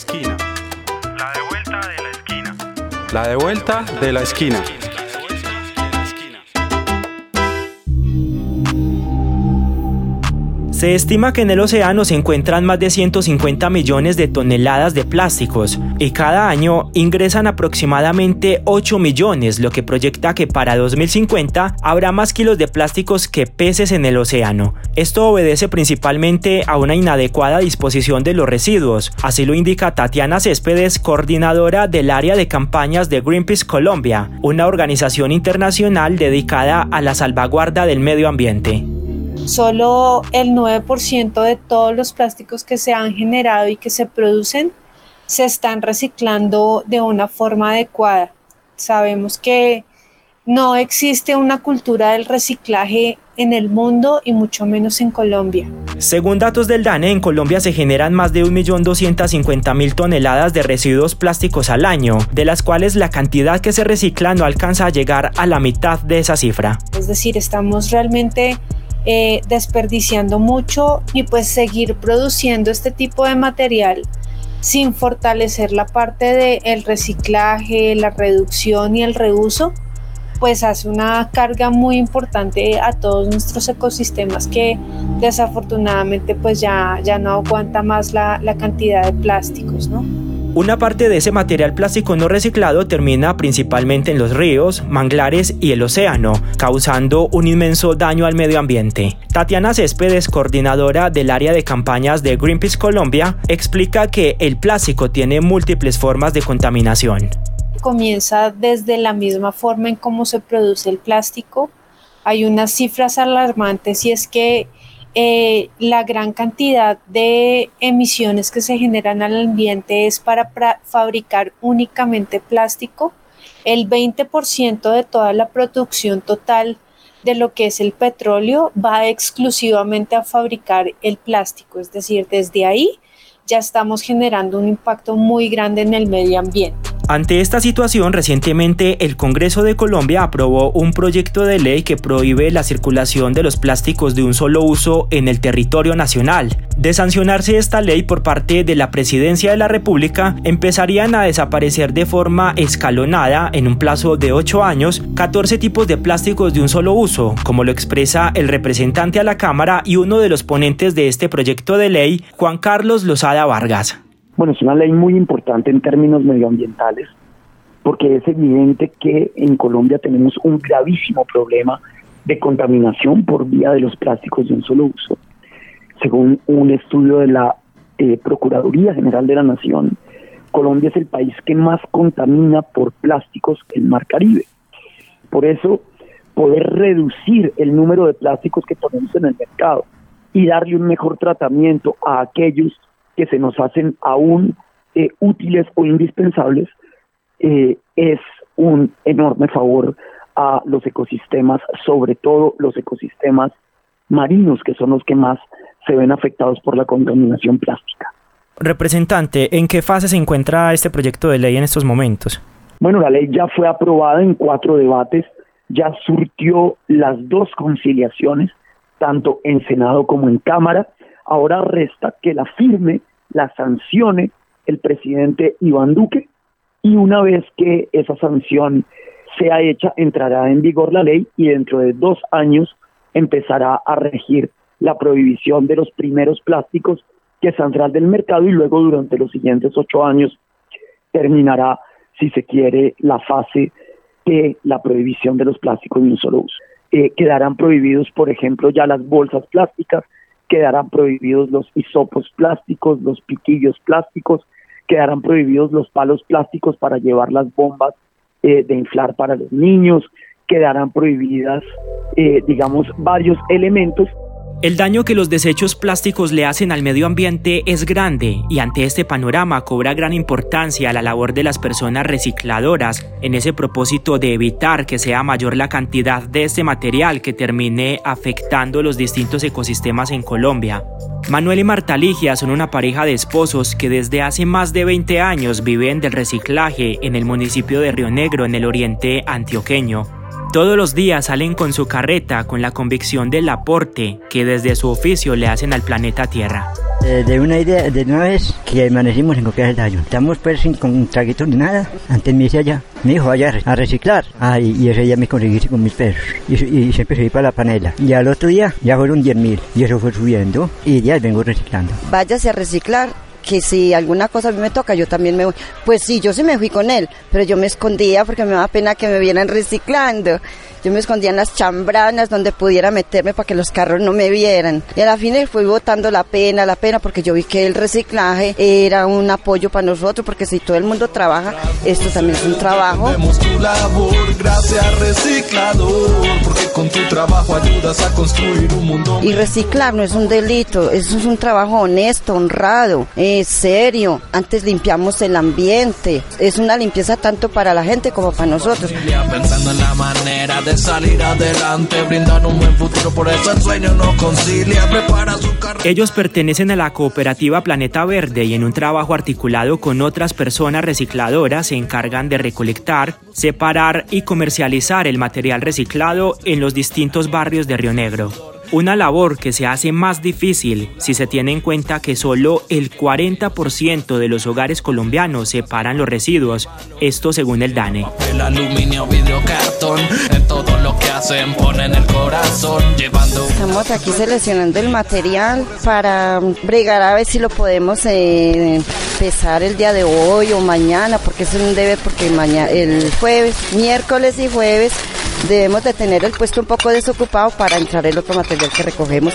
esquina. La de vuelta de la esquina. La de vuelta de la esquina. Se estima que en el océano se encuentran más de 150 millones de toneladas de plásticos y cada año ingresan aproximadamente 8 millones, lo que proyecta que para 2050 habrá más kilos de plásticos que peces en el océano. Esto obedece principalmente a una inadecuada disposición de los residuos, así lo indica Tatiana Céspedes, coordinadora del área de campañas de Greenpeace Colombia, una organización internacional dedicada a la salvaguarda del medio ambiente. Solo el 9% de todos los plásticos que se han generado y que se producen se están reciclando de una forma adecuada. Sabemos que no existe una cultura del reciclaje en el mundo y mucho menos en Colombia. Según datos del DANE, en Colombia se generan más de 1.250.000 toneladas de residuos plásticos al año, de las cuales la cantidad que se recicla no alcanza a llegar a la mitad de esa cifra. Es decir, estamos realmente eh, desperdiciando mucho y pues seguir produciendo este tipo de material sin fortalecer la parte del reciclaje, la reducción y el reuso, pues hace una carga muy importante a todos nuestros ecosistemas que desafortunadamente pues ya, ya no aguanta más la, la cantidad de plásticos, ¿no? Una parte de ese material plástico no reciclado termina principalmente en los ríos, manglares y el océano, causando un inmenso daño al medio ambiente. Tatiana Céspedes, coordinadora del área de campañas de Greenpeace Colombia, explica que el plástico tiene múltiples formas de contaminación. Comienza desde la misma forma en cómo se produce el plástico. Hay unas cifras alarmantes y es que eh, la gran cantidad de emisiones que se generan al ambiente es para fabricar únicamente plástico. El 20% de toda la producción total de lo que es el petróleo va exclusivamente a fabricar el plástico, es decir, desde ahí ya estamos generando un impacto muy grande en el medio ambiente. Ante esta situación, recientemente el Congreso de Colombia aprobó un proyecto de ley que prohíbe la circulación de los plásticos de un solo uso en el territorio nacional. De sancionarse esta ley por parte de la Presidencia de la República, empezarían a desaparecer de forma escalonada en un plazo de 8 años 14 tipos de plásticos de un solo uso, como lo expresa el representante a la Cámara y uno de los ponentes de este proyecto de ley, Juan Carlos Lozada Vargas. Bueno, es una ley muy importante en términos medioambientales porque es evidente que en Colombia tenemos un gravísimo problema de contaminación por vía de los plásticos de un solo uso. Según un estudio de la eh, Procuraduría General de la Nación, Colombia es el país que más contamina por plásticos en el Mar Caribe. Por eso, poder reducir el número de plásticos que ponemos en el mercado y darle un mejor tratamiento a aquellos que se nos hacen aún eh, útiles o indispensables, eh, es un enorme favor a los ecosistemas, sobre todo los ecosistemas marinos, que son los que más se ven afectados por la contaminación plástica. Representante, ¿en qué fase se encuentra este proyecto de ley en estos momentos? Bueno, la ley ya fue aprobada en cuatro debates, ya surtió las dos conciliaciones, tanto en Senado como en Cámara. Ahora resta que la firme la sancione el presidente Iván Duque y una vez que esa sanción sea hecha, entrará en vigor la ley y dentro de dos años empezará a regir la prohibición de los primeros plásticos que saldrán del mercado y luego durante los siguientes ocho años terminará, si se quiere, la fase de la prohibición de los plásticos de un solo uso. Eh, quedarán prohibidos, por ejemplo, ya las bolsas plásticas, quedarán prohibidos los hisopos plásticos, los piquillos plásticos, quedarán prohibidos los palos plásticos para llevar las bombas eh, de inflar para los niños, quedarán prohibidas, eh, digamos, varios elementos el daño que los desechos plásticos le hacen al medio ambiente es grande y ante este panorama cobra gran importancia la labor de las personas recicladoras en ese propósito de evitar que sea mayor la cantidad de este material que termine afectando los distintos ecosistemas en Colombia. Manuel y Marta Ligia son una pareja de esposos que desde hace más de 20 años viven del reciclaje en el municipio de Río Negro en el oriente antioqueño. Todos los días salen con su carreta con la convicción del aporte que desde su oficio le hacen al planeta Tierra. Eh, de una idea, de una vez que amanecimos en copiar el daño. Estamos pues sin con un traguito ni nada. Antes me decía ya, mi hijo vaya a reciclar. Ah, y, ese día me conseguí con mis perros. Y, y siempre subí para la panela. Y al otro día ya fueron 10 mil. Y eso fue subiendo. Y ya vengo reciclando. Váyase a reciclar que si alguna cosa a mí me toca, yo también me voy. Pues sí, yo sí me fui con él, pero yo me escondía porque me daba pena que me vieran reciclando. Yo me escondía en las chambranas donde pudiera meterme para que los carros no me vieran. Y a la fin fui botando la pena, la pena, porque yo vi que el reciclaje era un apoyo para nosotros, porque si todo el mundo trabaja, esto también es un trabajo. gracias reciclador, porque con tu trabajo ayudas a construir un mundo. Y reciclar no es un delito, eso es un trabajo honesto, honrado, eh, serio. Antes limpiamos el ambiente, es una limpieza tanto para la gente como para nosotros. Pensando en la manera de salir adelante, brindan un buen futuro, por eso el sueño no concilia, prepara su carrera. Ellos pertenecen a la cooperativa Planeta Verde y en un trabajo articulado con otras personas recicladoras se encargan de recolectar, separar y comercializar el material reciclado en los distintos barrios de Río Negro. Una labor que se hace más difícil si se tiene en cuenta que solo el 40% de los hogares colombianos separan los residuos, esto según el DANE. El aluminio, vidrio, cartón, en todo lo que hacen ponen el corazón llevando. Estamos aquí seleccionando el material para bregar a ver si lo podemos eh, pesar el día de hoy o mañana, porque es un deber porque mañana el jueves, miércoles y jueves debemos de tener el puesto un poco desocupado para entrar el otro material que recogemos.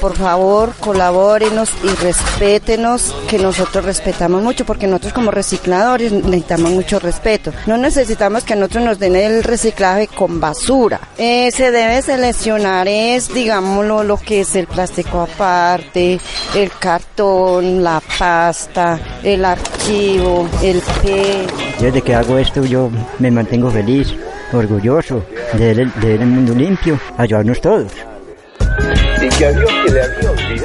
Por favor, colabórenos y respétenos, que nosotros respetamos mucho, porque nosotros como recicladores necesitamos mucho respeto. No necesitamos que a nosotros nos den el reciclaje con basura. Eh, se debe seleccionar es, digámoslo, lo que es el plástico aparte, el cartón, la pasta, el archivo, el Desde que hago esto yo me mantengo feliz, orgulloso de ver el mundo limpio, ayudarnos todos.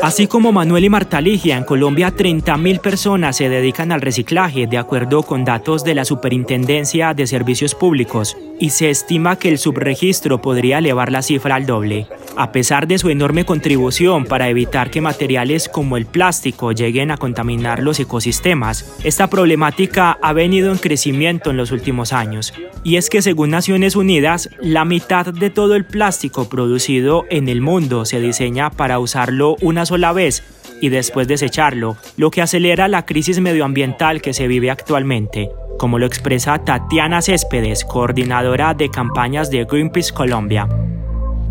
Así como Manuel y Marta Ligia, en Colombia 30.000 personas se dedican al reciclaje, de acuerdo con datos de la Superintendencia de Servicios Públicos, y se estima que el subregistro podría elevar la cifra al doble. A pesar de su enorme contribución para evitar que materiales como el plástico lleguen a contaminar los ecosistemas, esta problemática ha venido en crecimiento en los últimos años. Y es que según Naciones Unidas, la mitad de todo el plástico producido en el mundo se diseña para usarlo una sola vez y después desecharlo, lo que acelera la crisis medioambiental que se vive actualmente, como lo expresa Tatiana Céspedes, coordinadora de campañas de Greenpeace Colombia.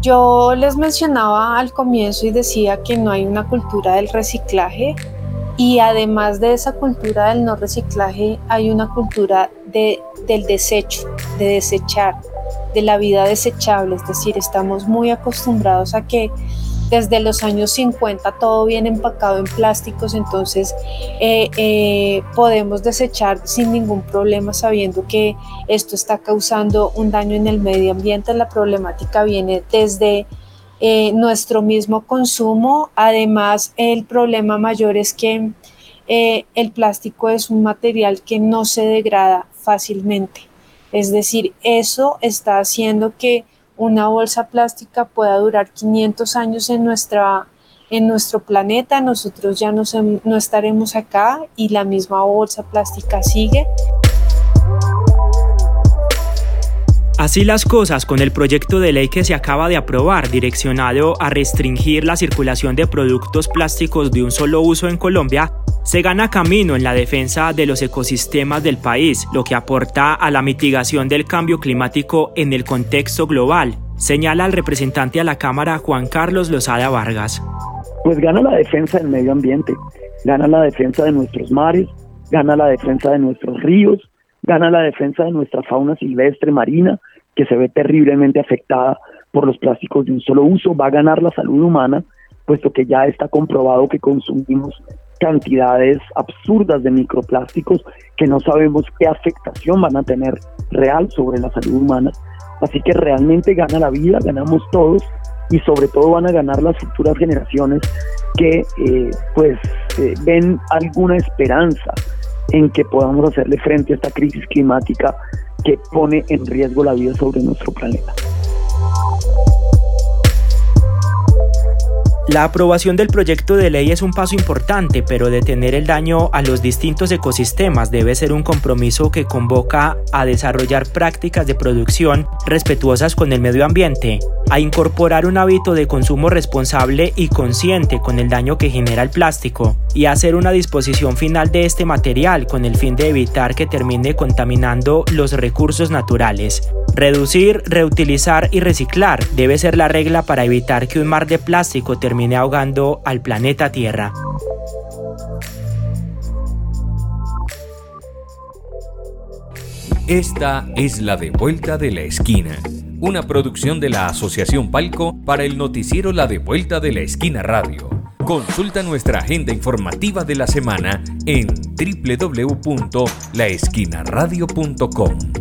Yo les mencionaba al comienzo y decía que no hay una cultura del reciclaje y además de esa cultura del no reciclaje hay una cultura de, del desecho, de desechar, de la vida desechable, es decir, estamos muy acostumbrados a que desde los años 50 todo viene empacado en plásticos, entonces eh, eh, podemos desechar sin ningún problema sabiendo que esto está causando un daño en el medio ambiente. La problemática viene desde eh, nuestro mismo consumo. Además, el problema mayor es que el plástico es un material que no se degrada fácilmente. Es decir, eso está haciendo que una bolsa plástica pueda durar 500 años en, nuestra, en nuestro planeta, nosotros ya no, no estaremos acá y la misma bolsa plástica sigue. Así las cosas con el proyecto de ley que se acaba de aprobar direccionado a restringir la circulación de productos plásticos de un solo uso en Colombia, se gana camino en la defensa de los ecosistemas del país, lo que aporta a la mitigación del cambio climático en el contexto global, señala el representante a la Cámara Juan Carlos Lozada Vargas. Pues gana la defensa del medio ambiente, gana la defensa de nuestros mares, gana la defensa de nuestros ríos, gana la defensa de nuestra fauna silvestre marina, que se ve terriblemente afectada por los plásticos de un solo uso, va a ganar la salud humana, puesto que ya está comprobado que consumimos cantidades absurdas de microplásticos que no sabemos qué afectación van a tener real sobre la salud humana. Así que realmente gana la vida, ganamos todos y sobre todo van a ganar las futuras generaciones que eh, pues eh, ven alguna esperanza en que podamos hacerle frente a esta crisis climática que pone en riesgo la vida sobre nuestro planeta. La aprobación del proyecto de ley es un paso importante, pero detener el daño a los distintos ecosistemas debe ser un compromiso que convoca a desarrollar prácticas de producción respetuosas con el medio ambiente, a incorporar un hábito de consumo responsable y consciente con el daño que genera el plástico, y a hacer una disposición final de este material con el fin de evitar que termine contaminando los recursos naturales. Reducir, reutilizar y reciclar debe ser la regla para evitar que un mar de plástico termine ahogando al planeta Tierra. Esta es la de vuelta de la esquina, una producción de la Asociación Palco para el noticiero La de vuelta de la esquina radio. Consulta nuestra agenda informativa de la semana en www.laesquinaradio.com.